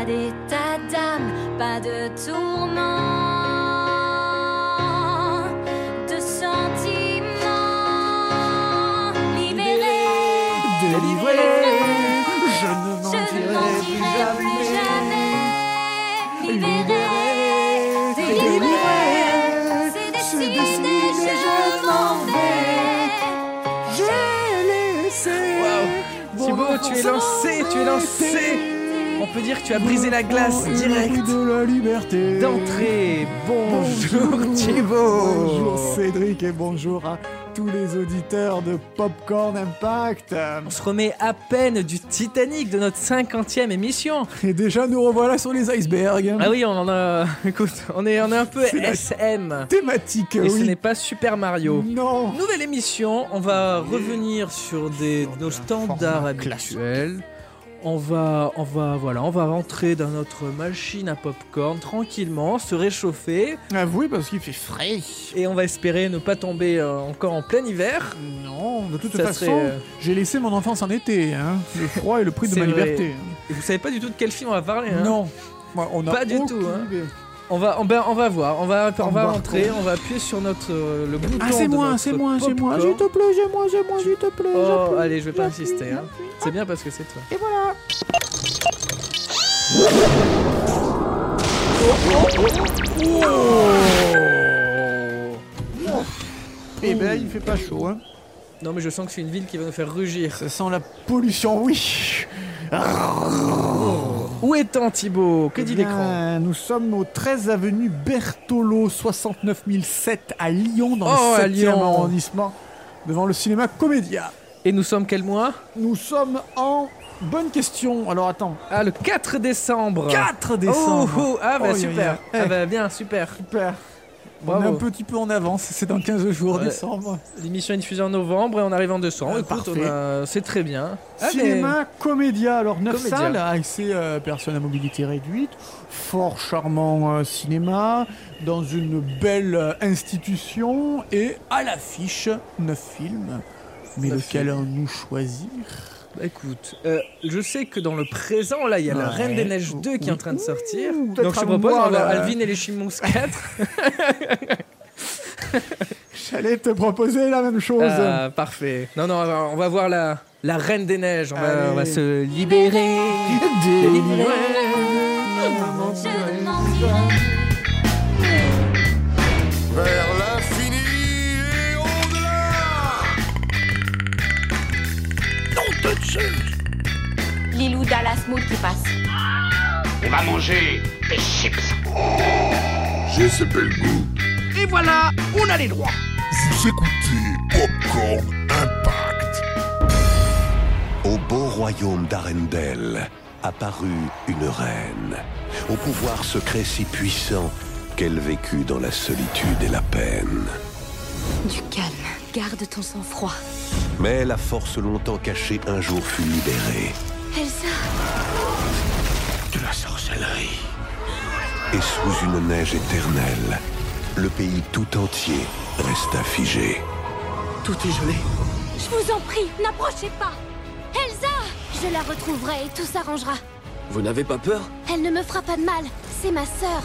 pas d'état d'âme, pas de tourment, de sentiments. Libéré, Délivré, je ne mentirai plus jamais. jamais. Libéré, délivré, c'est décidé, je m'en vais. J'ai laissé. mon Thibaut, tu es lancé, tu es lancé. Peut dire que tu as brisé la glace direct. de la liberté. D'entrée, bonjour Bonjour Thibaut Bonjour Cédric et bonjour à tous les auditeurs de Popcorn Impact. On se remet à peine du Titanic de notre 50e émission. Et déjà nous revoilà sur les icebergs. Ah oui, on en a. Écoute, on est, on est un peu SM. Thématique, Et ce n'est pas Super Mario. Non. Nouvelle émission, on va revenir sur des, nos standards habituels. On va, on va, voilà, on va rentrer dans notre machine à popcorn tranquillement, se réchauffer Ah oui, parce qu'il fait frais. et on va espérer ne pas tomber euh, encore en plein hiver. Non, de toute Ça façon, serait, euh, j'ai laissé mon enfance en été. Hein. Le froid est le prix de ma vrai. liberté. Et vous savez pas du tout de quel film on va parler. hein Non. On a Pas du tout, hein. On va, on va, on va voir, on va, on va rentrer, on va appuyer sur notre euh, le bouton. Ah, c'est moi, c'est moi, c'est moi. S'il te plaît, c'est moi, c'est moi, s'il te plaît. Oh, allez, je vais pas insister. Hein. C'est bien parce que c'est toi. Et voilà. Eh ben, il fait pas chaud, hein. Non, mais je sens que c'est une ville qui va nous faire rugir. Ça sent la pollution, oui. Où est-on, Thibaut? Que dit Eh l'écran? Nous sommes au 13 avenue Bertolo, 69 007 à Lyon, dans Oh, le 7e Lyon. arrondissement, devant le cinéma Comédia. Et nous sommes quel mois? Nous sommes en... Bonne question. Alors attends. Ah, le 4 décembre 4 Oh, décembre. oh, ah bah Oh, super. yeah, yeah. Ah bah bien, super. Super. On est un petit peu en avance, c'est dans 15 jours, Ouais. décembre. L'émission est diffusée en novembre et on arrive en décembre. Ah, Écoute, a- c'est très bien. Ah, Cinéma Comédia, alors 9 Comédia. salles, accès euh, personnes à mobilité réduite, fort charmant euh, cinéma, dans une belle euh, institution, et à l'affiche, 9 films. Mais lequel films. allons-nous choisir? Écoute, euh, je sais que dans le présent, là, il y a la. Reine des Neiges 2 qui est en train de sortir. Ouh, Donc je propose, on voir, va voir là. Alvin et les Chipmunks 4. J'allais te proposer la même chose. Ah, parfait. Non, non, on va, voir la, la Reine des Neiges. On va, Allez. on va se libérer. Vers Lilou Dallas Mood qui passe. On va manger des chips. J'ai ce bel goût. Et voilà, on a les droits. Vous écoutez Popcorn Impact. Au beau royaume d'Arendelle apparut une reine, au pouvoir secret si puissant qu'elle vécut dans la solitude et la peine. Du calme, garde ton sang-froid. Mais la force longtemps cachée un jour fut libérée, Elsa, de la sorcellerie. Et sous une neige éternelle, le pays tout entier resta figé. Tout est gelé. je vous en prie, n'approchez pas. Elsa, je la retrouverai et tout s'arrangera. Vous n'avez pas peur? Elle ne me fera pas de mal. C'est ma sœur.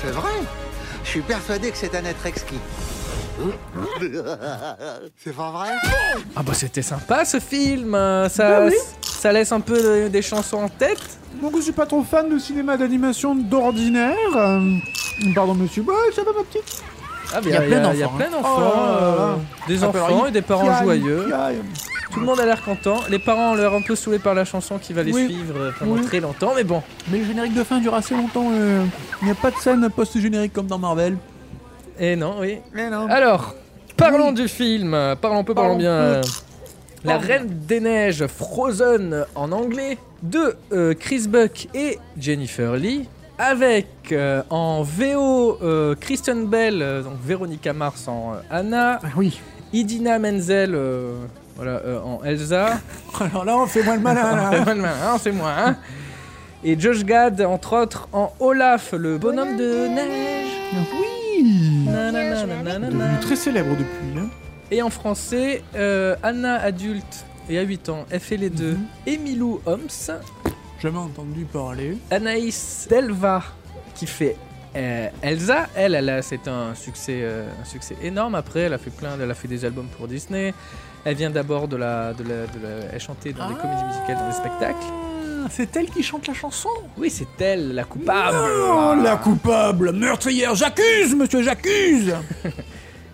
C'est vrai Je suis persuadé que c'est un être exquis. c'est pas vrai Ah bah c'était sympa ce film. Ça, oui. ça laisse un peu de- des chansons en tête. Donc je suis pas trop fan de cinéma d'animation d'ordinaire. Euh, Pardon monsieur, bah, ça va ma petite Ah, Il y a plein Il y a d'enfants, plein hein. d'enfants, Oh là là là. euh, des Ah, alors, enfants il et des parents joyeux. Tout le monde a l'air content. Les parents ont l'air un peu saoulés par la chanson qui va les Oui. suivre euh, pendant Oui. très longtemps, mais bon. Mais le générique de fin dure assez longtemps. euh, Il n'y a pas de scène post-générique comme dans Marvel. Et non, oui. Mais non. Alors, parlons Oui. du film. Parlons peu, parlons Parlons bien. La Reine des Neiges, Frozen en anglais, de euh, Chris Buck et Jennifer Lee, avec euh, en VO euh, Kristen Bell, euh, donc Véronica Mars en Anna, Ah oui. Idina Menzel voilà, en Elsa. Alors là, on fait moins le malin. C'est Là. moi, hein, c'est moi. Hein. Et Josh Gad, entre autres, en Olaf, le bonhomme de neige. Oui. Devenu très célèbre depuis. Hein. Et en français, euh, Anna adulte et à 8 ans, elle fait les deux. Mhm. Emilou Holmes Jamais entendu parler. Anaïs Delva qui fait euh, Elsa. Elle, elle a- c'est un succès, euh, un succès énorme. Après, elle a fait plein, elle a fait des albums pour Disney. Elle vient d'abord de la, de la, de la- elle chantait dans des comédies musicales, dans des spectacles. C'est elle qui chante la chanson. Oui, c'est elle, la coupable. La coupable, meurtrière, j'accuse, monsieur, j'accuse.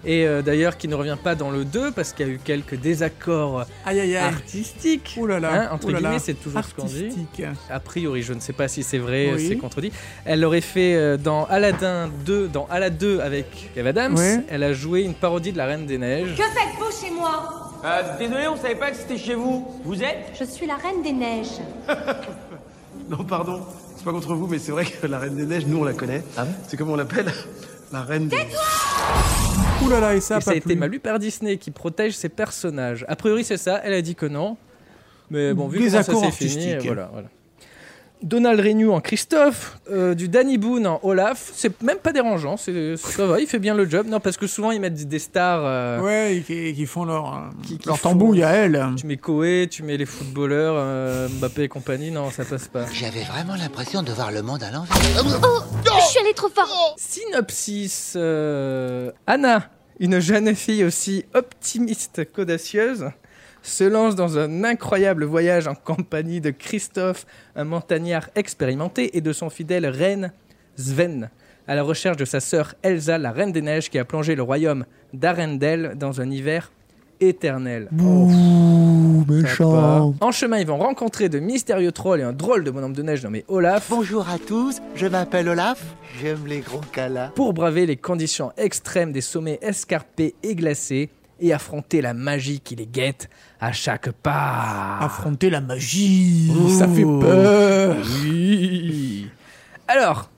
Et euh, d'ailleurs, qui ne revient pas dans le 2 parce qu'il y a eu quelques désaccords Aïe aïe aïe. artistiques. Oh là là. Hein, entre là guillemets, c'est toujours ce qu'on dit. Artistique. A priori, je ne sais pas si c'est vrai, Oui. c'est contredit. Elle l'aurait fait euh, dans Aladdin 2, dans Aladdin 2 avec Kev Adams. Elle a joué une parodie de la Reine des Neiges. Que faites-vous chez moi? Euh, désolé, on savait pas que c'était chez vous. Vous êtes Je suis la reine des neiges. Non, pardon, c'est pas contre vous, mais c'est vrai que la Reine des Neiges, nous on la connaît. c'est comme on l'appelle La Reine des Ouh là là, et ça a Et ça pas a été plu. malu par Disney qui protège ses personnages. A priori, c'est ça. Elle a dit que non. Mais bon, vu comment ça accords s'est fini, voilà, voilà. Donald Renew en Christophe, euh, du Danny Boone en Olaf, c'est même pas dérangeant, c'est ça va, il fait bien le job. Non, parce que souvent ils mettent des stars. euh, Ouais, qui, qui font leur, euh, Qui- qui leur font- tambouille à elle. Tu mets Koé, tu mets les footballeurs, euh, Mbappé et compagnie, non, ça passe pas. J'avais vraiment l'impression de voir le monde à l'envers. Je suis allée trop fort. Synopsis euh, Anna, une jeune fille aussi optimiste qu'audacieuse, se lance dans un incroyable voyage en compagnie de Christophe, un montagnard expérimenté, et de son fidèle reine Sven, à la recherche de sa sœur Elsa, la reine des neiges, qui a plongé le royaume d'Arendelle dans un hiver éternel. Ouh, Ça méchant. En chemin, ils vont rencontrer de mystérieux trolls et un drôle de bonhomme de neige nommé Olaf. Bonjour à tous, je m'appelle Olaf. J'aime les gros câlins. pour braver les conditions extrêmes des sommets escarpés et glacés et affronter la magie qui les guette à chaque pas. Affronter la magie, Ouh. ça fait peur. Oui. Alors,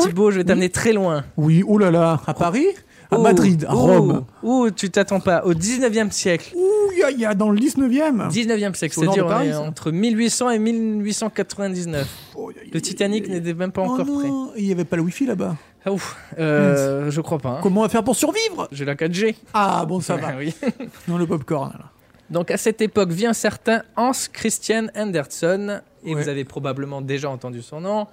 Thibaut, je vais t'amener très loin. Oui, oh là là, à Paris? À Ouh, Madrid, à ouh, Rome. Ouh, tu t'attends pas. Au 19e siècle. Ouh, il y a- il y, a dans le 19e. 19e siècle, c'est-à-dire entre 1800 et 1899. Oh, y- Le Titanic n'était même pas Oh encore prêt. Il n'y avait pas le wifi là-bas. Ah, ouf, euh, je crois pas. hein. Comment on va faire pour survivre? J'ai la 4G. Ah bon, ça va. oui. Non, le popcorn. là. Donc à cette époque vient certain Hans Christian Andersen, et Ouais. vous avez probablement déjà entendu son nom.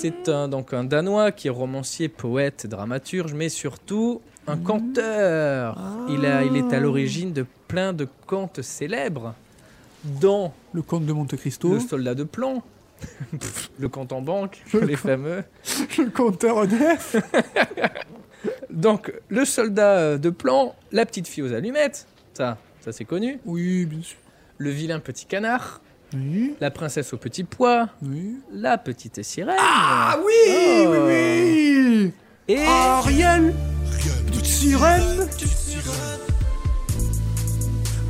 C'est un, donc un Danois qui est romancier, poète, dramaturge, mais surtout un conteur. Il, a, il est à l'origine de plein de contes célèbres, dont Le comte de Monte Cristo. Le soldat de plomb, le compte en banque, les fameux. Le compteur EDF. Donc le soldat de plomb, la petite fille aux allumettes, ça, ça c'est connu. Oui, bien sûr. Le vilain petit canard, Oui, la princesse au petit pois, oui. la petite sirène. Ah oui, Oh. oui, oui. Et Ariel, petite sirène.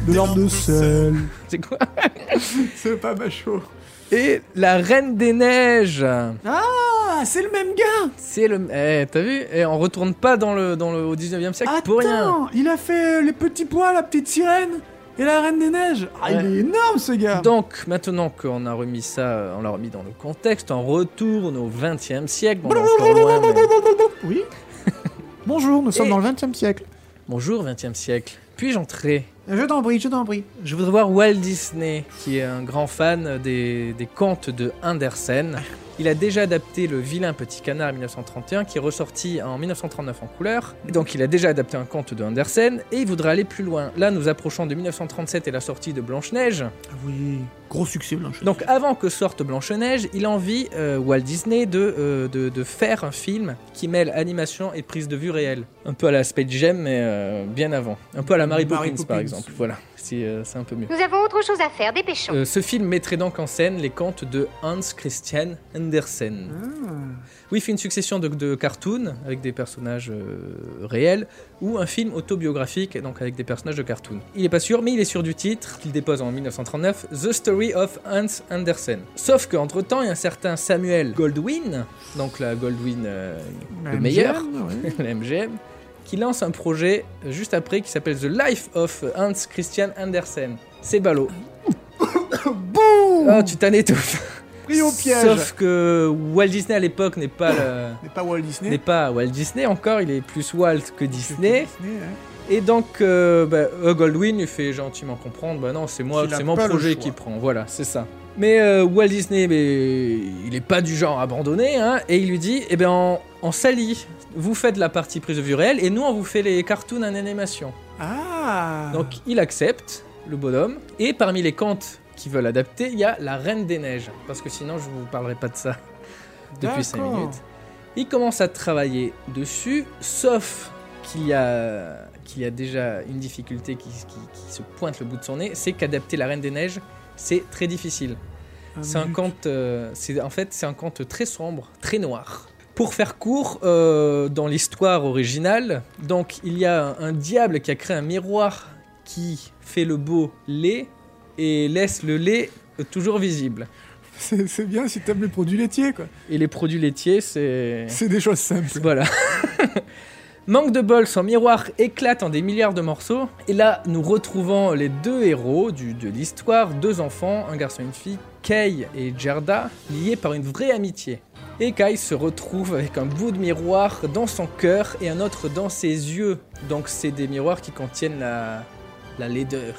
De l'arbre de sel. c'est quoi? C'est pas macho. Et la reine des neiges. Ah, c'est le même gars. C'est le. Eh, t'as vu? Et on retourne pas dans le, dans le, au 19 e siècle pour rien. Il a fait euh, les petits pois, la petite sirène et la reine des neiges. Ah, il est énorme ce gars. Donc, maintenant qu'on a remis ça, on l'a remis dans le contexte, on retourne au 20 e siècle. Bon, loin, mais- Oui. Bonjour, nous sommes Et- dans le 20 e siècle. Bonjour 20 e siècle. Puis-je entrer? Je t'en prie, je t'en prie. Je voudrais voir Walt Disney, qui est un grand fan des, des contes de Andersen. Il a déjà adapté Le vilain petit canard en 1931, qui est ressorti en 1939 en couleur. Et donc il a déjà adapté un conte de Andersen, et il voudrait aller plus loin. Là, nous approchons de 1937 et la sortie de Blanche-Neige. Ah Oui, gros succès Blanche. Donc avant que sorte Blanche-Neige, il envie euh, Walt Disney de, euh, de, de faire un film qui mêle animation et prise de vue réelle. Un peu à la Space Jam, mais euh, bien avant. Un peu à la Mary Mary Poppins, par exemple. Voilà, si, c'est un peu mieux. Nous avons autre chose à faire, dépêchons. Euh, ce film mettrait donc en scène les contes de Hans Christian Andersen. Oui, il fait une succession de, de cartoons avec des personnages euh, réels ou un film autobiographique donc avec des personnages de cartoons. Il est pas sûr, mais il est sûr du titre qu'il dépose en 1939, The Story of Hans Andersen. Sauf qu'entre temps, il y a un certain Samuel Goldwyn, donc la Goldwyn euh, La le MGM, meilleur, ouais. la MGM, qui lance un projet juste après qui s'appelle The Life of Hans Christian Andersen. C'est ballot. Boum Oh, tu t'en étouffes. Pris au piège. Sauf que Walt Disney à l'époque n'est pas le- n'est pas Walt Disney. n'est pas Walt Disney encore, il est plus Walt que Disney. Disney, hein. Et donc, euh, bah, euh, Goldwyn lui fait gentiment comprendre, bah non, c'est moi, c'est mon projet qui prend, voilà, c'est ça. Mais euh, Walt Disney, mais, il est pas du genre abandonné, hein, et il lui dit, eh ben, on, on s'allie, vous faites la partie prise de vue réelle, et nous, on vous fait les cartoons en animation. Ah Donc, il accepte, le bonhomme, et parmi les contes qui veulent adapter, il y a La Reine des Neiges, parce que sinon, je vous parlerai pas de ça depuis 5 D'accord. minutes. Il commence à travailler dessus, sauf qu'il y a, qu'il y a déjà une difficulté qui, qui- qui se pointe le bout de son nez, c'est qu'adapter La Reine des Neiges, c'est très difficile. Ah, C'est un conte, euh, c'est en fait c'est un conte très sombre, très noir. Pour faire court, euh, dans l'histoire originale, donc il y a un, un diable qui a créé un miroir qui fait le beau lait et laisse le lait toujours visible. C'est bien si t'aimes les produits laitiers, quoi. Et les produits laitiers, c'est C'est des choses simples. voilà. Manque de bol, son miroir éclate en des milliards de morceaux. Et là, nous retrouvons les deux héros du- de l'histoire, deux enfants, un garçon et une fille, Kay et Gerda, liés par une vraie amitié. Et Kay se retrouve avec un bout de miroir dans son cœur et un autre dans ses yeux. Donc c'est des miroirs qui contiennent la, la laideur.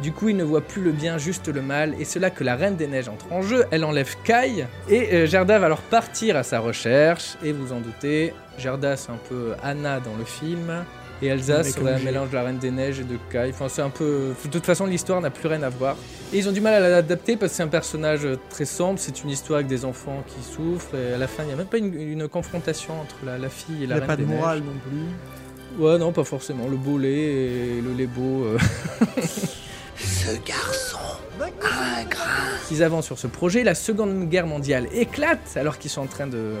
Du coup, il ne voit plus le bien, juste le mal, et c'est là que la Reine des Neiges entre en jeu. Elle enlève Kai, et euh, Gerda va alors partir à sa recherche, et vous en doutez, Gerda c'est un peu Anna dans le film, et Elsa serait un mélange de la Reine des Neiges et de Kai. Enfin, c'est un peu. De toute façon, l'histoire n'a plus rien à voir. Et ils ont du mal à l'adapter parce que c'est un personnage très sombre, c'est une histoire avec des enfants qui souffrent, et à la fin, il n'y a même pas une, une confrontation entre la, la fille et Il la n'y a Reine pas de des morale Neiges. non plus. Ouais, non, pas forcément. Le beau lait et le lait beau. euh, Ce garçon a un grain. qu'ils avancent sur ce projet. La Seconde Guerre mondiale éclate alors qu'ils sont en train de,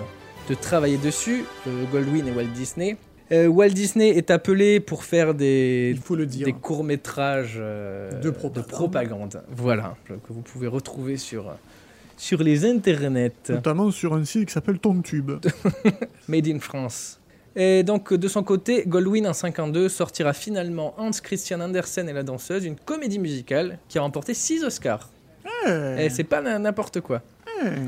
de travailler dessus, euh, Goldwyn et Walt Disney. Euh, Walt Disney est appelé pour faire des, Il faut le dire. des courts-métrages euh, De propagande. propagande. Voilà, que vous pouvez retrouver sur, sur les internets. Notamment sur un site qui s'appelle TonTube. Made in France. Et donc, de son côté, Goldwyn en 52 sortira finalement Hans Christian Andersen et la danseuse, une comédie musicale qui a remporté 6 Oscars. Et c'est pas n'importe quoi.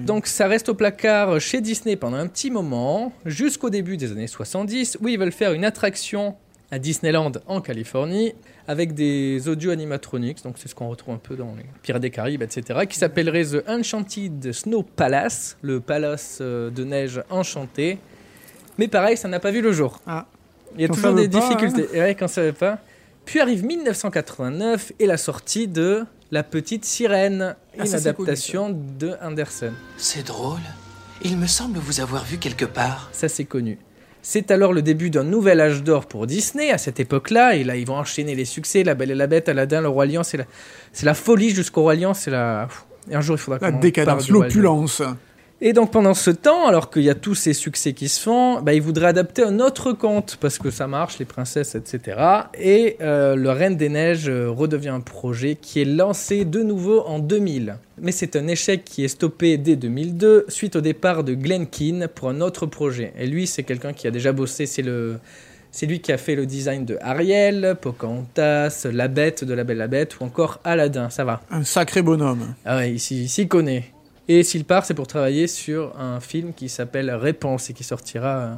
Donc ça reste au placard chez Disney pendant un petit moment, jusqu'au début des années 70, où ils veulent faire une attraction à Disneyland en Californie, avec des audio animatronics, donc c'est ce qu'on retrouve un peu dans les Pirates des Caraïbes, etc., qui s'appellerait The Enchanted Snow Palace, le palace euh, de neige enchanté. Mais pareil, ça n'a pas vu le jour. Ah. Il y a Quand toujours des pas, difficultés. Et ouais, quand ça veut pas. Puis arrive 1989 et la sortie de La Petite Sirène, Ah, une adaptation de Andersen. C'est drôle. Il me semble vous avoir vu quelque part. Ça, c'est connu. C'est alors le début d'un nouvel âge d'or pour Disney à cette époque-là. Et là, ils vont enchaîner les succès. La Belle et la Bête, Aladdin, le Roi Lion. C'est la, c'est la folie jusqu'au Roi Lion. C'est la. Et un jour, il faudra La décadence, l'opulence. Et donc pendant ce temps, alors qu'il y a tous ces succès qui se font, bah, ils voudraient adapter un autre conte parce que ça marche, les princesses, etc. Et euh, le Reine des Neiges euh, redevient un projet qui est lancé de nouveau en 2000. Mais c'est un échec qui est stoppé dès 2002 suite au départ de Glenn Keane pour un autre projet. Et lui, c'est quelqu'un qui a déjà bossé, c'est le... C'est lui qui a fait le design de Ariel, Pocahontas, La Bête de la Belle la Bête ou encore Aladdin, ça va. Un sacré bonhomme. Ah ouais, il il s'y connaît. Et s'il part, c'est pour travailler sur un film qui s'appelle Réponse et qui sortira euh,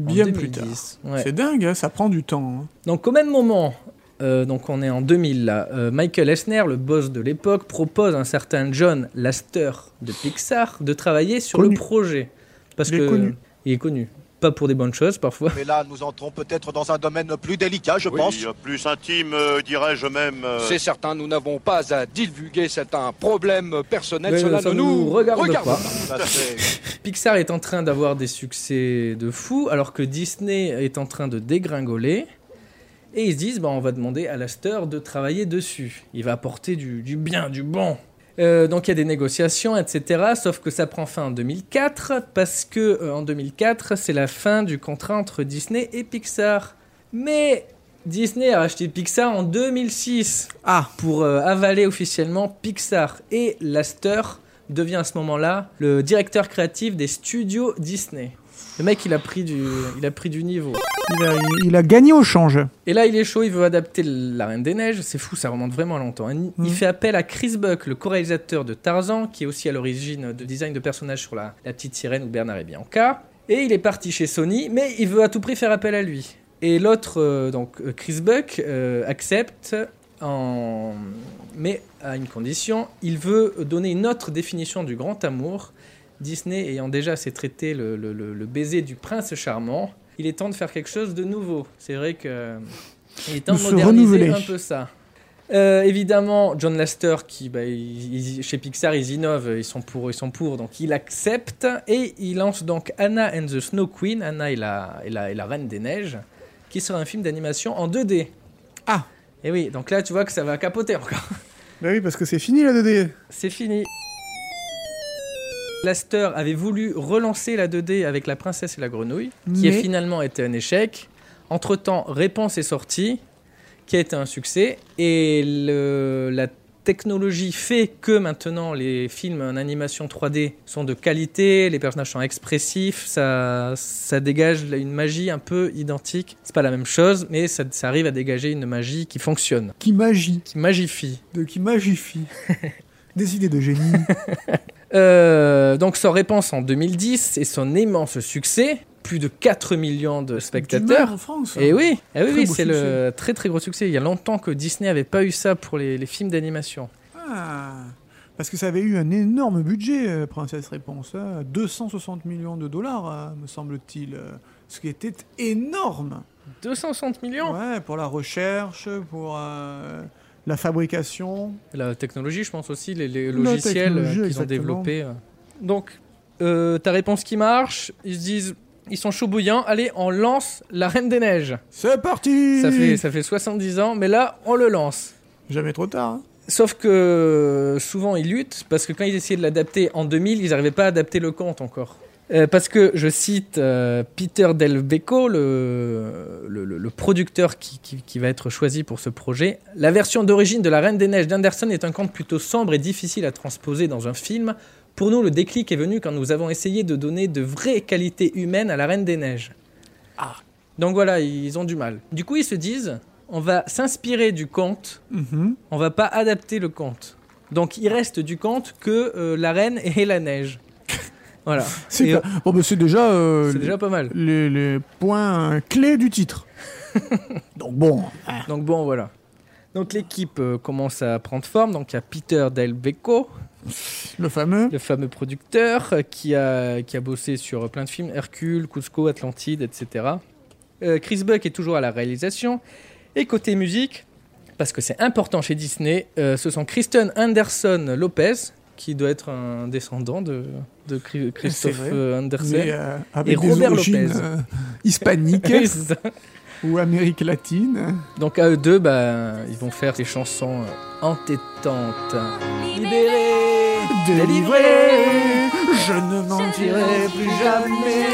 en Bien plus 2010. tard. Ouais. C'est dingue, hein, ça prend du temps. hein. Donc au même moment, euh, donc on est en 2000 là, euh, Michael Eisner, le boss de l'époque, propose à un certain John Lasseter de Pixar de travailler sur Connu. le projet. Parce Il est connu. il est connu. Pas pour des bonnes choses parfois. Mais là, nous entrons peut-être dans un domaine plus délicat, je pense. plus intime, euh, dirais-je même. euh, C'est certain, nous n'avons pas à divulguer, c'est un problème personnel, Mais cela ça ne nous nous regarde regarde pas. Pixar est en train d'avoir des succès de fou, alors que Disney est en train de dégringoler. Et ils se disent, bah, on va demander à Laster de travailler dessus. Il va apporter du, du bien, du bon. Euh, donc il y a des négociations, etc. Sauf que ça prend fin en 2004, parce que euh, en 2004, c'est la fin du contrat entre Disney et Pixar. Mais Disney a acheté Pixar en 2006 Ah, pour euh, avaler officiellement Pixar. Et Laster devient à ce moment-là le directeur créatif des studios Disney. Le mec, il a pris du, il a pris du niveau. il a, il a gagné au change. Et là, il est chaud, il veut adapter La Reine des Neiges. C'est fou, ça remonte vraiment longtemps. Il Mhm. fait appel à Chris Buck, le co-réalisateur de Tarzan, qui est aussi à l'origine de design de personnages sur la, la petite sirène ou Bernard et Bianca. Et il est parti chez Sony, mais il veut à tout prix faire appel à lui. Et l'autre, euh, donc euh, Chris Buck, euh, accepte, en... mais à une condition, il veut donner une autre définition du grand amour. Disney ayant déjà assez traité le, le- le- le baiser du prince charmant, il est temps de faire quelque chose de nouveau. C'est vrai que il est temps De de se moderniser renouveler. un peu ça. Euh, évidemment, John Lasseter, qui bah, il- il- chez Pixar, ils innovent, ils sont pour, ils sont pour, donc il accepte et il lance donc Anna and the Snow Queen, Anna et la, et la, et la Reine des Neiges, qui sera un film d'animation en 2D. Ah Et oui, donc là tu vois que ça va capoter encore. Bah oui, parce que c'est fini la 2D. C'est fini. Laster avait voulu relancer la 2D avec La Princesse et la Grenouille, qui a finalement été un échec. Entre-temps, Réponse est sortie, qui a été un succès, et le- la technologie fait que maintenant les films en animation 3D sont de qualité, les personnages sont expressifs, ça, ça dégage une magie un peu identique. C'est pas la même chose, mais ça, ça arrive à dégager une magie qui fonctionne, Qui magie. qui magifie. De qui magifie. Des idées de génie. Euh, donc son réponse en 2010 et son immense succès, plus de 4 millions de spectateurs. en France. Et oui, eh oui, beau c'est le très très gros succès. Il y a longtemps que Disney n'avait pas eu ça pour les, les films d'animation. Ah, parce que ça avait eu un énorme budget, euh, Princesse Réponse. hein, 260 millions de dollars, euh, me semble-t-il. Ce qui était énorme. 260 millions? Ouais, pour la recherche, pour euh, la fabrication. La technologie, je pense aussi, les, logiciels euh, qu'ils ont développés. euh. Donc, euh, ta réponse qui marche, ils se disent, ils sont chauds bouillants, allez, on lance La Reine des Neiges. C'est parti Ça fait, ça fait 70 ans, mais là, on le lance. Jamais trop tard. hein. Sauf que souvent ils luttent parce que quand ils essayaient de l'adapter en 2000, ils n'arrivaient pas à adapter le conte encore. Euh, parce que je cite euh, Peter Del Becco, le, le, le- le producteur qui, qui- qui va être choisi pour ce projet. La version d'origine de La Reine des Neiges d'Anderson est un conte plutôt sombre et difficile à transposer dans un film. Pour nous, le déclic est venu quand nous avons essayé de donner de vraies qualités humaines à La Reine des Neiges. Donc voilà, ils ont du mal. Du coup, ils se disent, on va s'inspirer du conte Mhm. on va pas adapter le conte. Donc il reste du conte que euh, la reine et la neige. Voilà. C'est bon, bah, déjà, euh, déjà pas mal. les, les points clés du titre. Donc bon, hein. Donc bon, voilà. Donc l'équipe euh, commence à prendre forme. Donc il y a Peter Del Becco, le fameux. le fameux producteur euh, qui a, qui a bossé sur plein de films, Hercule, Cusco, Atlantide, etc. Chris Buck est toujours à la réalisation. Et côté musique, parce que c'est important chez Disney, ce sont Kristen Anderson Lopez, qui doit être un descendant de, de Chri- Christophe euh, Anderson. Mais, euh, avec et des Robert Lopez. euh, hispaniques ou Amérique latine. Donc à eux deux, bah, ils vont faire des chansons euh, entêtantes. Libéré, Délivré, je ne mentirai plus jamais.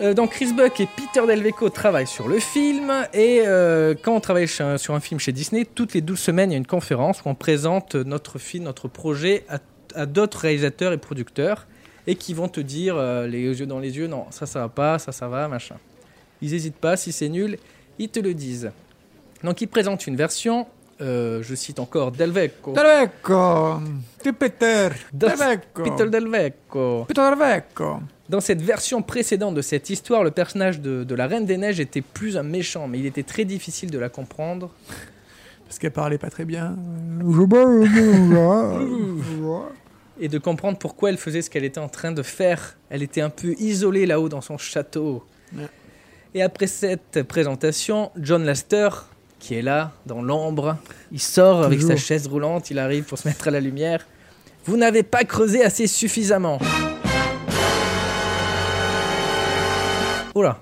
Euh, donc Chris Buck et Peter Del Vecco travaillent sur le film et euh, quand on travaille sur un film chez Disney, toutes les 12 semaines il y a une conférence où on présente notre film, notre projet à, d'autres réalisateurs et producteurs et qui vont te dire euh, les yeux dans les yeux, non ça ça va pas, ça ça va, machin. Ils hésitent pas, si c'est nul, ils te le disent. Donc ils présentent une version, euh, je cite encore Del Vecco. Peter, Peter Del Vecco. Peter Delvecco. Dans cette version précédente de cette histoire, le personnage de, de la Reine des Neiges était plus un méchant, mais il était très difficile de la comprendre. Parce qu'elle parlait pas très bien. Et de comprendre pourquoi elle faisait ce qu'elle était en train de faire. Elle était un peu isolée là-haut dans son château. Ouais. Et après cette présentation, John Laster, qui est là, dans l'ombre, il sort avec Toujours. sa chaise roulante, il arrive pour se mettre à la lumière. Vous n'avez pas creusé assez suffisamment. Oula.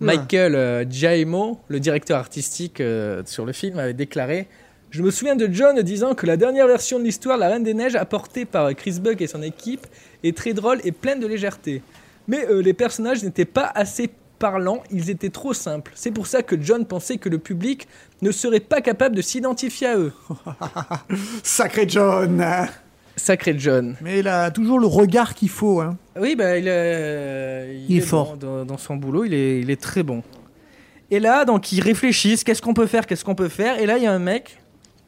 Michael euh, Giaimo, le directeur artistique euh, sur le film, avait déclaré Je me souviens de John disant que la dernière version de l'histoire, La Reine des Neiges, apportée par Chris Buck et son équipe, est très drôle et pleine de légèreté. Mais euh, les personnages n'étaient pas assez parlants, ils étaient trop simples. C'est pour ça que John pensait que le public ne serait pas capable de s'identifier à eux. Sacré John Sacré John. Mais il a toujours le regard qu'il faut. Hein. Oui, bah, il, est, Il est fort. dans, dans son boulot, il est, il est très bon. Et là, donc, ils réfléchissent, qu'est-ce qu'on peut faire, qu'est-ce qu'on peut faire. Et là, il y a un mec,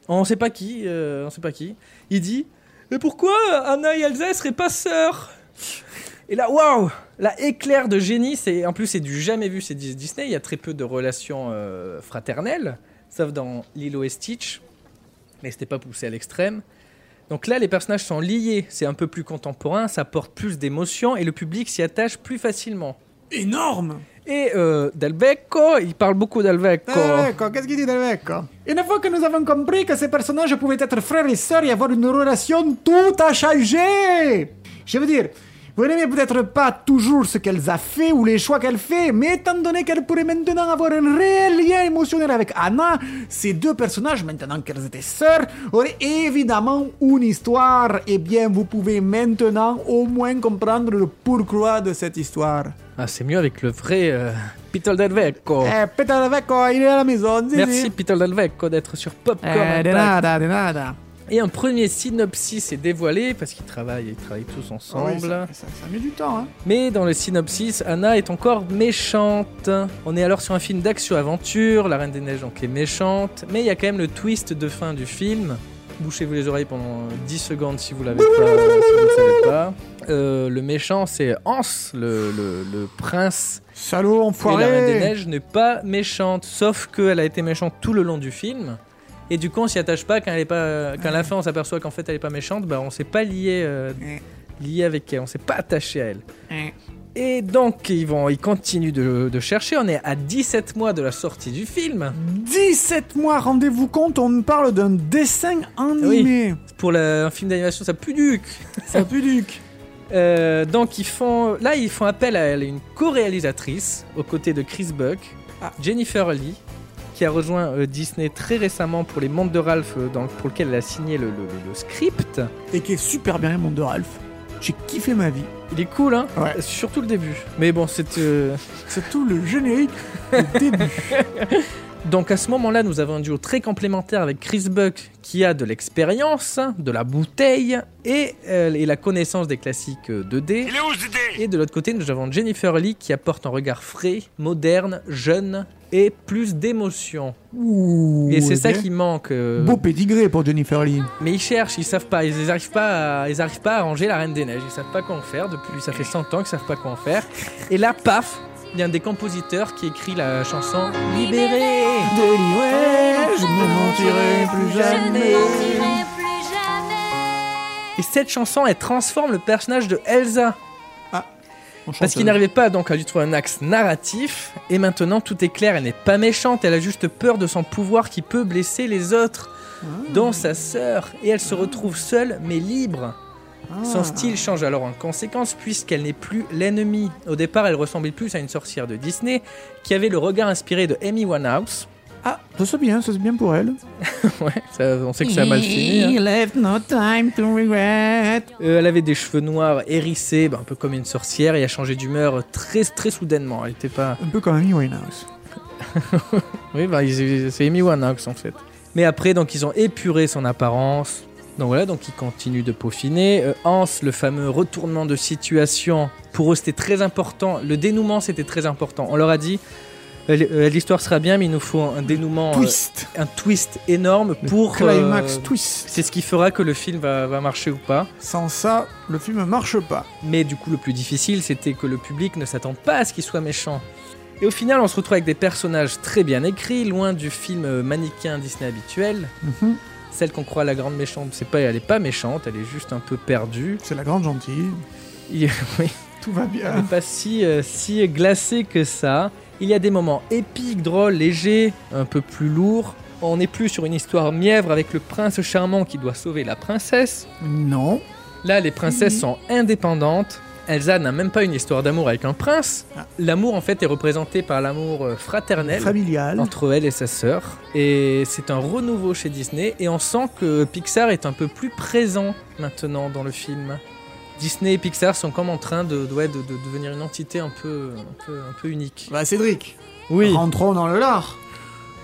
on sait pas qui, euh, on sait pas qui, il dit, mais pourquoi Anna et Elsa seraient pas sœurs? Et là, waouh La éclair de génie, c'est en plus c'est du jamais vu chez Dis- Disney. Il y a très peu de relations euh, fraternelles, sauf dans Lilo et Stitch, mais c'était pas poussé à l'extrême. Donc là, les personnages sont liés, c'est un peu plus contemporain, ça porte plus d'émotion et le public s'y attache plus facilement. Énorme Et euh, Del il parle beaucoup Del Becco. Ecco, qu'est-ce qu'il dit de Ecco Une fois que nous avons compris que ces personnages pouvaient être frères et sœurs et avoir une relation, tout a changé Je veux dire, vous n'aimez peut-être pas toujours ce qu'elle a fait ou les choix qu'elle fait, mais étant donné qu'elle pourrait maintenant avoir un réel lien émotionnel avec Anna, ces deux personnages, maintenant qu'elles étaient sœurs, auraient évidemment une histoire. Eh bien, vous pouvez maintenant au moins comprendre le pourquoi de cette histoire. Ah, c'est mieux avec le vrai euh, Peter Del Becco. Eh, Peter Vecco, il est à la maison. Merci. Peter Del Becco d'être sur Popcorn. Eh, de nada, de nada. Et un premier synopsis est dévoilé parce qu'ils travaillent, ils travaillent tous ensemble. Oui, ça, ça, ça met du temps, hein. Mais dans le synopsis, Anna est encore méchante. On est alors sur un film d'action-aventure, la Reine des Neiges donc est méchante, mais il y a quand même le twist de fin du film. Bouchez-vous les oreilles pendant 10 secondes si vous l'avez pas, si vous ne savez pas. Euh, le méchant c'est Hans, le, le- le prince. Salaud, Et la enfoiré. Reine des Neiges n'est pas méchante, sauf qu'elle a été méchante tout le long du film. Et du coup, on s'y attache pas quand elle est pas. Quand à la fin, on s'aperçoit qu'en fait, elle est pas méchante. Bah, on s'est pas lié, euh, lié avec elle. On s'est pas attaché à elle. Et donc, ils vont, ils continuent de, de chercher. On est à 17 mois de la sortie du film. 17 mois, rendez-vous compte, on parle d'un dessin animé. Pour la- un film d'animation, ça pue duc. Ça pue duc. Euh, donc, ils font, là, ils font appel à elle, une co-réalisatrice, aux côtés de Chris Buck, Jennifer Lee, qui a rejoint euh, Disney très récemment pour les Mondes de Ralph, euh, dans, pour lequel elle a signé le, le- le script. Et qui est super bien, mon de Ralph. J'ai kiffé ma vie. Il est cool, hein Ouais. Surtout le début. Mais bon, c'est. euh, C'est tout le générique du début. Donc à ce moment-là, nous avons un duo très complémentaire avec Chris Buck qui a de l'expérience, de la bouteille et, euh, et la connaissance des classiques euh, 2D. Et de l'autre côté, nous avons Jennifer Lee qui apporte un regard frais, moderne, jeune et plus d'émotion. Ouh, Et c'est eh ça qui manque. euh, Beau pédigré pour Jennifer Lee. Mais ils cherchent, ils savent pas, ils arrivent pas, à, ils arrivent pas à ranger la Reine des Neiges. Ils savent pas quoi en faire. Depuis, ça fait 100 ans qu'ils savent pas quoi en faire. Et là, paf, il y a un des compositeurs qui écrit la chanson Libéré. Délivré, je ne mentirai plus jamais. Et cette chanson, elle transforme le personnage de Elsa. Parce qu'il n'arrivait pas donc à lui trouver un axe narratif. Et maintenant, tout est clair. Elle n'est pas méchante. Elle a juste peur de son pouvoir qui peut blesser les autres, dont sa sœur. Et elle se retrouve seule mais libre. Son style change alors en conséquence puisqu'elle n'est plus l'ennemie. Au départ, elle ressemblait plus à une sorcière de Disney qui avait le regard inspiré de Amy Winehouse. Ah, ça c'est bien, ça c'est bien pour elle. ouais, ça- on sait que ça a mal fini. hein. He left no time to regret. Euh, elle avait des cheveux noirs hérissés, bah, un peu comme une sorcière, et a changé d'humeur très très soudainement. Elle était pas. Un peu comme Amy Winehouse. Oui, bah, c'est Amy Winehouse en fait. Mais après, donc ils ont épuré son apparence. Donc voilà, donc ils continuent de peaufiner. Euh, Hans, le fameux retournement de situation, pour eux c'était très important. Le dénouement c'était très important. On leur a dit, l'histoire sera bien, mais il nous faut un dénouement, euh, Twist. un twist énorme pour. climax euh, twist. C'est ce qui fera que le film va, va marcher ou pas. Sans ça, le film marche pas. Mais du coup, le plus difficile, c'était que le public ne s'attend pas à ce qu'il soit méchant. Et au final, on se retrouve avec des personnages très bien écrits, loin du film euh, mannequin Disney habituel. Mhm. Celle qu'on croit la grande méchante, c'est pas, elle est pas méchante, elle est juste un peu perdue. C'est la grande gentille. Il- oui, Tout va elle bien. n'est pas si, euh, si glacée que ça. Il y a des moments épiques, drôles, légers, un peu plus lourds. On n'est plus sur une histoire mièvre avec le prince charmant qui doit sauver la princesse. Non. Là, les princesses sont indépendantes. Elsa n'a même pas une histoire d'amour avec un prince. L'amour, en fait, est représenté par l'amour euh, fraternel Familial. entre elle et sa sœur. Et c'est un renouveau chez Disney. Et on sent que Pixar est un peu plus présent maintenant dans le film. Disney et Pixar sont comme en train de, de, ouais, de- de devenir une entité un peu, un peu, un peu unique. Bah Cédric, Oui. rentrons dans le lard.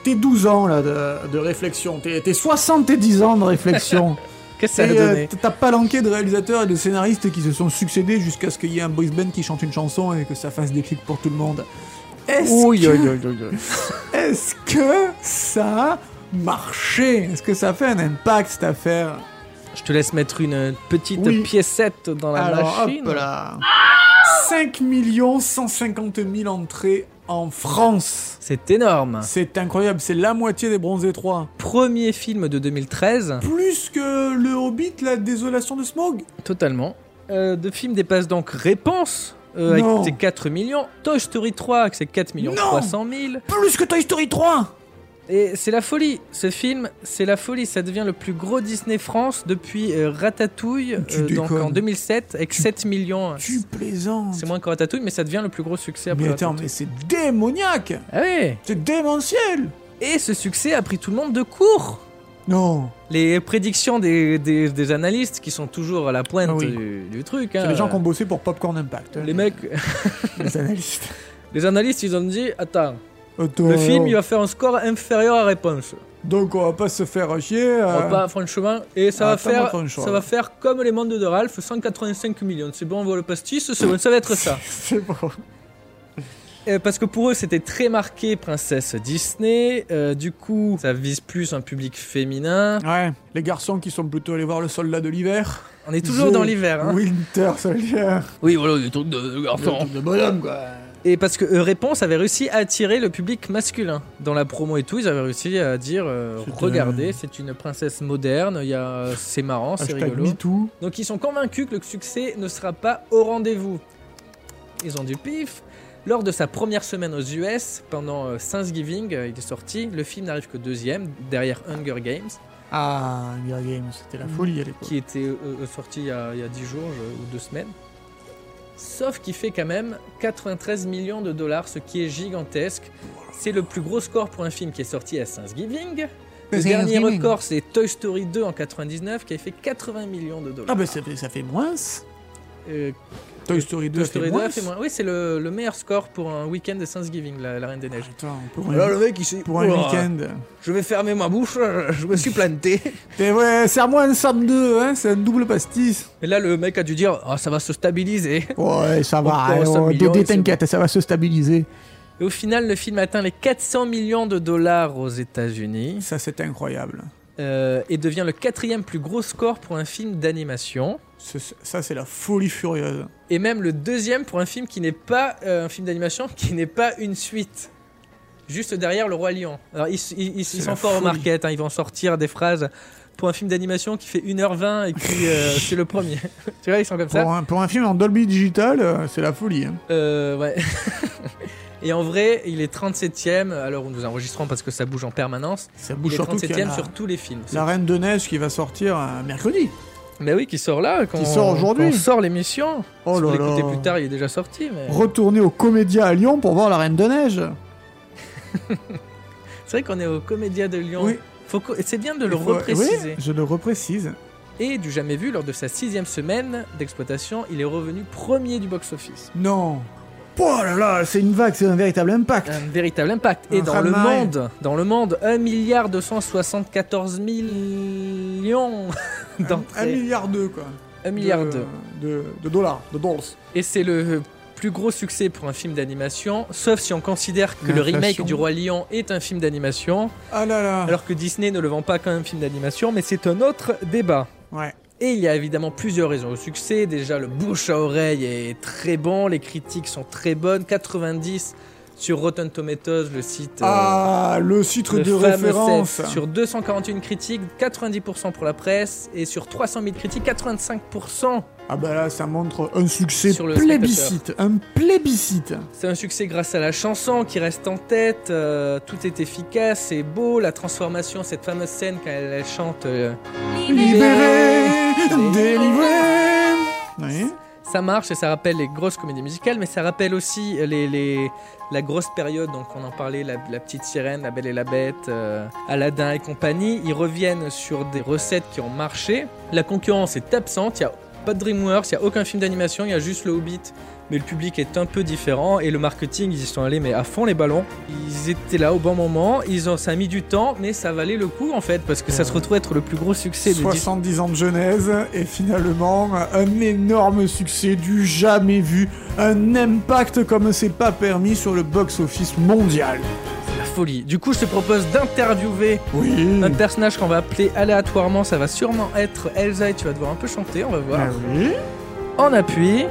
Tes 12 ans là de, réflexion, tes, tes 70 ans de réflexion. Qu'est-ce que ça a Et, euh, donné T'as palanqué de réalisateurs et de scénaristes qui se sont succédés jusqu'à ce qu'il y ait un boys band qui chante une chanson et que ça fasse des clics pour tout le monde. Est-ce que, est-ce que ça a marché? Est-ce que ça fait un impact cette affaire? Je te laisse mettre une petite Oui. piécette dans la Alors machine. hop là. 5 150 000 entrées en France. C'est énorme. C'est incroyable, c'est la moitié des Bronzés 3. Premier film de 2013. Plus que le Hobbit, la désolation de Smog. Totalement. Euh, de film dépasse donc Réponse. euh, avec ses 4 millions. Toy Story 3 avec ses 4 millions Non. 300 000. Plus que Toy Story 3 Et c'est la folie. Ce film, c'est la folie. Ça devient le plus gros Disney France depuis euh, Ratatouille, Tu euh, donc en 2007, avec 7 millions. Tu plaisantes. C'est moins que Ratatouille, mais ça devient le plus gros succès après Mais attends, Ratatouille. mais c'est démoniaque Ah ouais C'est démentiel Et ce succès a pris tout le monde de court. Non Les prédictions des, des- des analystes qui sont toujours à la pointe Ah oui. du, du truc. C'est hein. les gens qui ont bossé pour Popcorn Impact. hein, Les mecs, les analystes. les analystes, ils ont dit Attends, Attends, le film, il va faire un score inférieur à réponse. Donc on va pas se faire chier. On va pas, franchement, et ça va faire, ça va faire comme les mondes de Ralph, 185 millions. C'est bon, on voit le pastis, c'est bon, ça va être ça. C'est bon. Euh, parce que pour eux, c'était très marqué princesse Disney. Euh, du coup, ça vise plus un public féminin. Ouais, les garçons qui sont plutôt allés voir le soldat de l'hiver. On est toujours The dans l'hiver. Hein. Winter Soldier. Oui, voilà, des trucs de, de garçons. De bonhomme quoi. Et parce que euh, Réponse avait réussi à attirer le public masculin. Dans la promo et tout, ils avaient réussi à dire euh, regardez, euh, c'est une princesse moderne, il y a, c'est marrant, c'est rigolo. MeToo. Donc ils sont convaincus que le succès ne sera pas au rendez-vous. Ils ont du pif. Lors de sa première semaine aux US, pendant euh, Thanksgiving, euh, il est sorti. Le film n'arrive que deuxième, derrière Hunger Games, Ah, Hunger Games, c'était la folie à l'époque. qui était euh, euh, sorti il y, a, il y a 10 jours je- ou deux semaines. Sauf qu'il fait quand même 93 millions de dollars, ce qui est gigantesque. C'est le plus gros score pour un film qui est sorti à Thanksgiving. Le dernier record, c'est Toy Story 2 en 99, qui a fait 80 millions de dollars. Ah bah ça fait, ça fait moins. Euh, Toy Story 2 Toy fait Story 2 moins. a fait moins. Oui, c'est le, le meilleur score pour un week-end de Thanksgiving, la, la Reine des Neiges. Attends, pour Alors un, le mec, il s'est. pour un Ouah, week-end. Je vais fermer ma bouche, je me suis planté. Et ouais, serre-moi un Sam 2, hein, c'est un double pastis. Et là, le mec a dû dire Ah, ça va se stabiliser. Ouais, ça va, Encore hein, 100 oh, Dédé, t'inquiète, ça va se stabiliser. Et au final, le film atteint les 400 millions de dollars aux États-Unis Ça, c'est incroyable. Euh, et devient le quatrième plus gros score pour un film d'animation. Ça, c'est la folie furieuse. Et même le deuxième pour un film qui n'est pas euh, un film d'animation, qui n'est pas une suite. Juste derrière Le Roi Lion. Alors, ils, sont forts au market, hein, ils vont sortir des phrases pour un film d'animation qui fait 1h20 et puis euh, c'est le premier. tu vois, ils sont comme ça. Pour un, pour un film en Dolby Digital, euh, c'est la folie. hein. Euh, ouais. Et en vrai, il est 37ème à l'heure où nous enregistrons parce que ça bouge en permanence. Ça Il bouge est y a 37ème la, sur tous les films. la Reine de Neige qui va sortir euh, mercredi. Mais oui, qui sort là. Quand Qui sort aujourd'hui. On sort l'émission. Oh si vous là l'écoutez là. plus tard, il est déjà sorti. Mais... Retourner au Comédia à Lyon pour voir la Reine de Neige. C'est vrai qu'on est au Comédia de Lyon. Oui. Faut C'est bien de le Il faut- repréciser. Oui, je le reprécise. Et du jamais vu, lors de sa sixième semaine d'exploitation, il est revenu premier du box-office. Non. Oh là là, c'est une vague, c'est un véritable impact. Un véritable impact. Et Un dans le monde, dans le monde, 1 milliard 274 millions d'entrées. milliard deux, quoi. 1 milliard de, deux. de, de dollars, de dollars. Et c'est le plus gros succès pour un film d'animation, sauf si on considère que le remake du Roi Lion est un film d'animation, Ah là là. alors que Disney ne le vend pas comme un film d'animation, mais c'est un autre débat. Ouais. Et il y a évidemment plusieurs raisons au succès. Déjà, le bouche à oreille est très bon, les critiques sont très bonnes. 90 sur Rotten Tomatoes, le site. euh, Ah, le titre le de référence. set. Sur 241 critiques, 90% pour la presse, et sur 300 000 critiques, 85%. Ah bah là, ça montre un succès Sur le plébiscite. Un plébiscite. C'est un succès grâce à la chanson qui reste en tête. euh, tout est efficace, c'est beau. La transformation, cette fameuse scène quand elle, elle chante. euh, Libéré, délivré. Oui. Ça marche et ça rappelle les grosses comédies musicales, mais ça rappelle aussi les, la grosse période, donc on en parlait, la, petite sirène, la belle et la bête, euh, Aladdin et compagnie. Ils reviennent sur des recettes qui ont marché. La concurrence est absente, pas de DreamWorks, il n'y a aucun film d'animation, il y a juste le Hobbit. Mais le public est un peu différent et le marketing, ils y sont allés mais à fond les ballons. Ils étaient là au bon moment, ils ont, ça a mis du temps, mais ça valait le coup en fait parce que ça se retrouve être le plus gros succès de Disney. 70 ans de genèse et finalement un énorme succès du jamais vu, un impact comme c'est pas permis sur le box-office mondial. Folie. Du coup, je te propose d'interviewer Oui. un personnage qu'on va appeler aléatoirement. Ça va sûrement être Elsa et tu vas devoir un peu chanter. On va voir. Ah oui. En appui.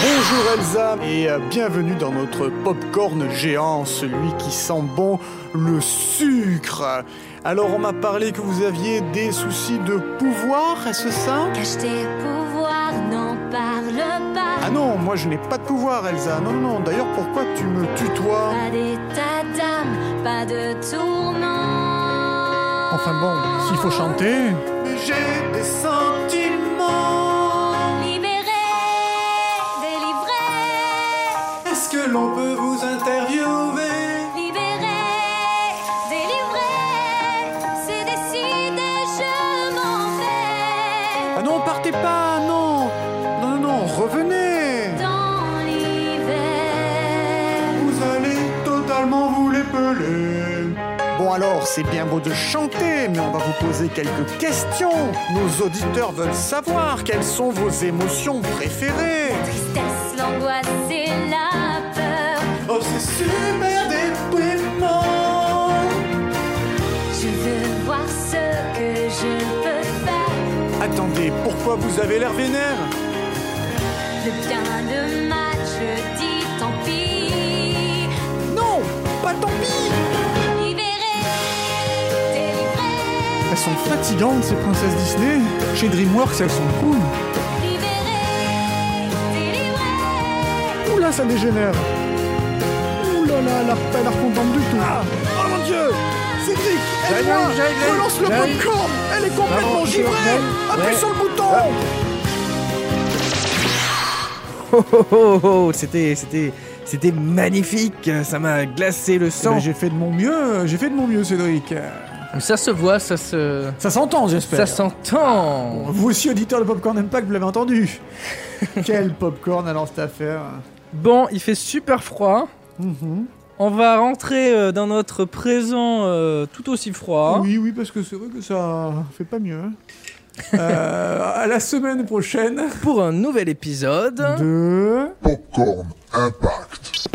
Bonjour Elsa et euh, bienvenue dans notre popcorn géant, celui qui sent bon le sucre. Alors on m'a parlé que vous aviez des soucis de pouvoir, est-ce ça? Cache tes pouvoirs, n'en parle pas. Ah non, moi je n'ai pas de pouvoir Elsa. Non, non, d'ailleurs pourquoi tu me tutoies Pas d'état d'âme, pas de tourment. Enfin bon, s'il faut chanter... J'ai des sentiments Libéré, délivré, Est-ce que l'on peut c'est bien beau de chanter, mais on va vous poser quelques questions. Nos auditeurs veulent savoir quelles sont vos émotions préférées. Tristesse, l'angoisse et la peur. Oh, c'est super déprimant. Je veux voir ce que je peux faire. Attendez, pourquoi vous avez l'air vénère? Le bien, le mal, je dis tant pis. Non, pas tant pis sont fatigantes, ces princesses Disney. Chez DreamWorks, elles sont cool. Oula, ça dégénère. Oula là, elle a pas l'air contente du tout. oh mon dieu Cédric, aide-moi Relance le popcorn Elle est complètement givrée. Appuie sur le bouton Oh, oh, oh, oh, c'était, c'était, c'était magnifique. Ça m'a glacé le Eh sang. ben, J'ai fait de mon mieux, j'ai fait de mon mieux, Cédric. Ça se voit, ça se, Ça s'entend, j'espère. ça s'entend. Bon, vous aussi, auditeur de Popcorn Impact, vous l'avez entendu. Quel popcorn alors cette affaire Bon, il fait super froid. Mhm. On va rentrer euh, dans notre présent euh, tout aussi froid. Oui, oui, parce que c'est vrai que ça fait pas mieux. Euh, à la semaine prochaine Pour un nouvel épisode. de... Popcorn Impact.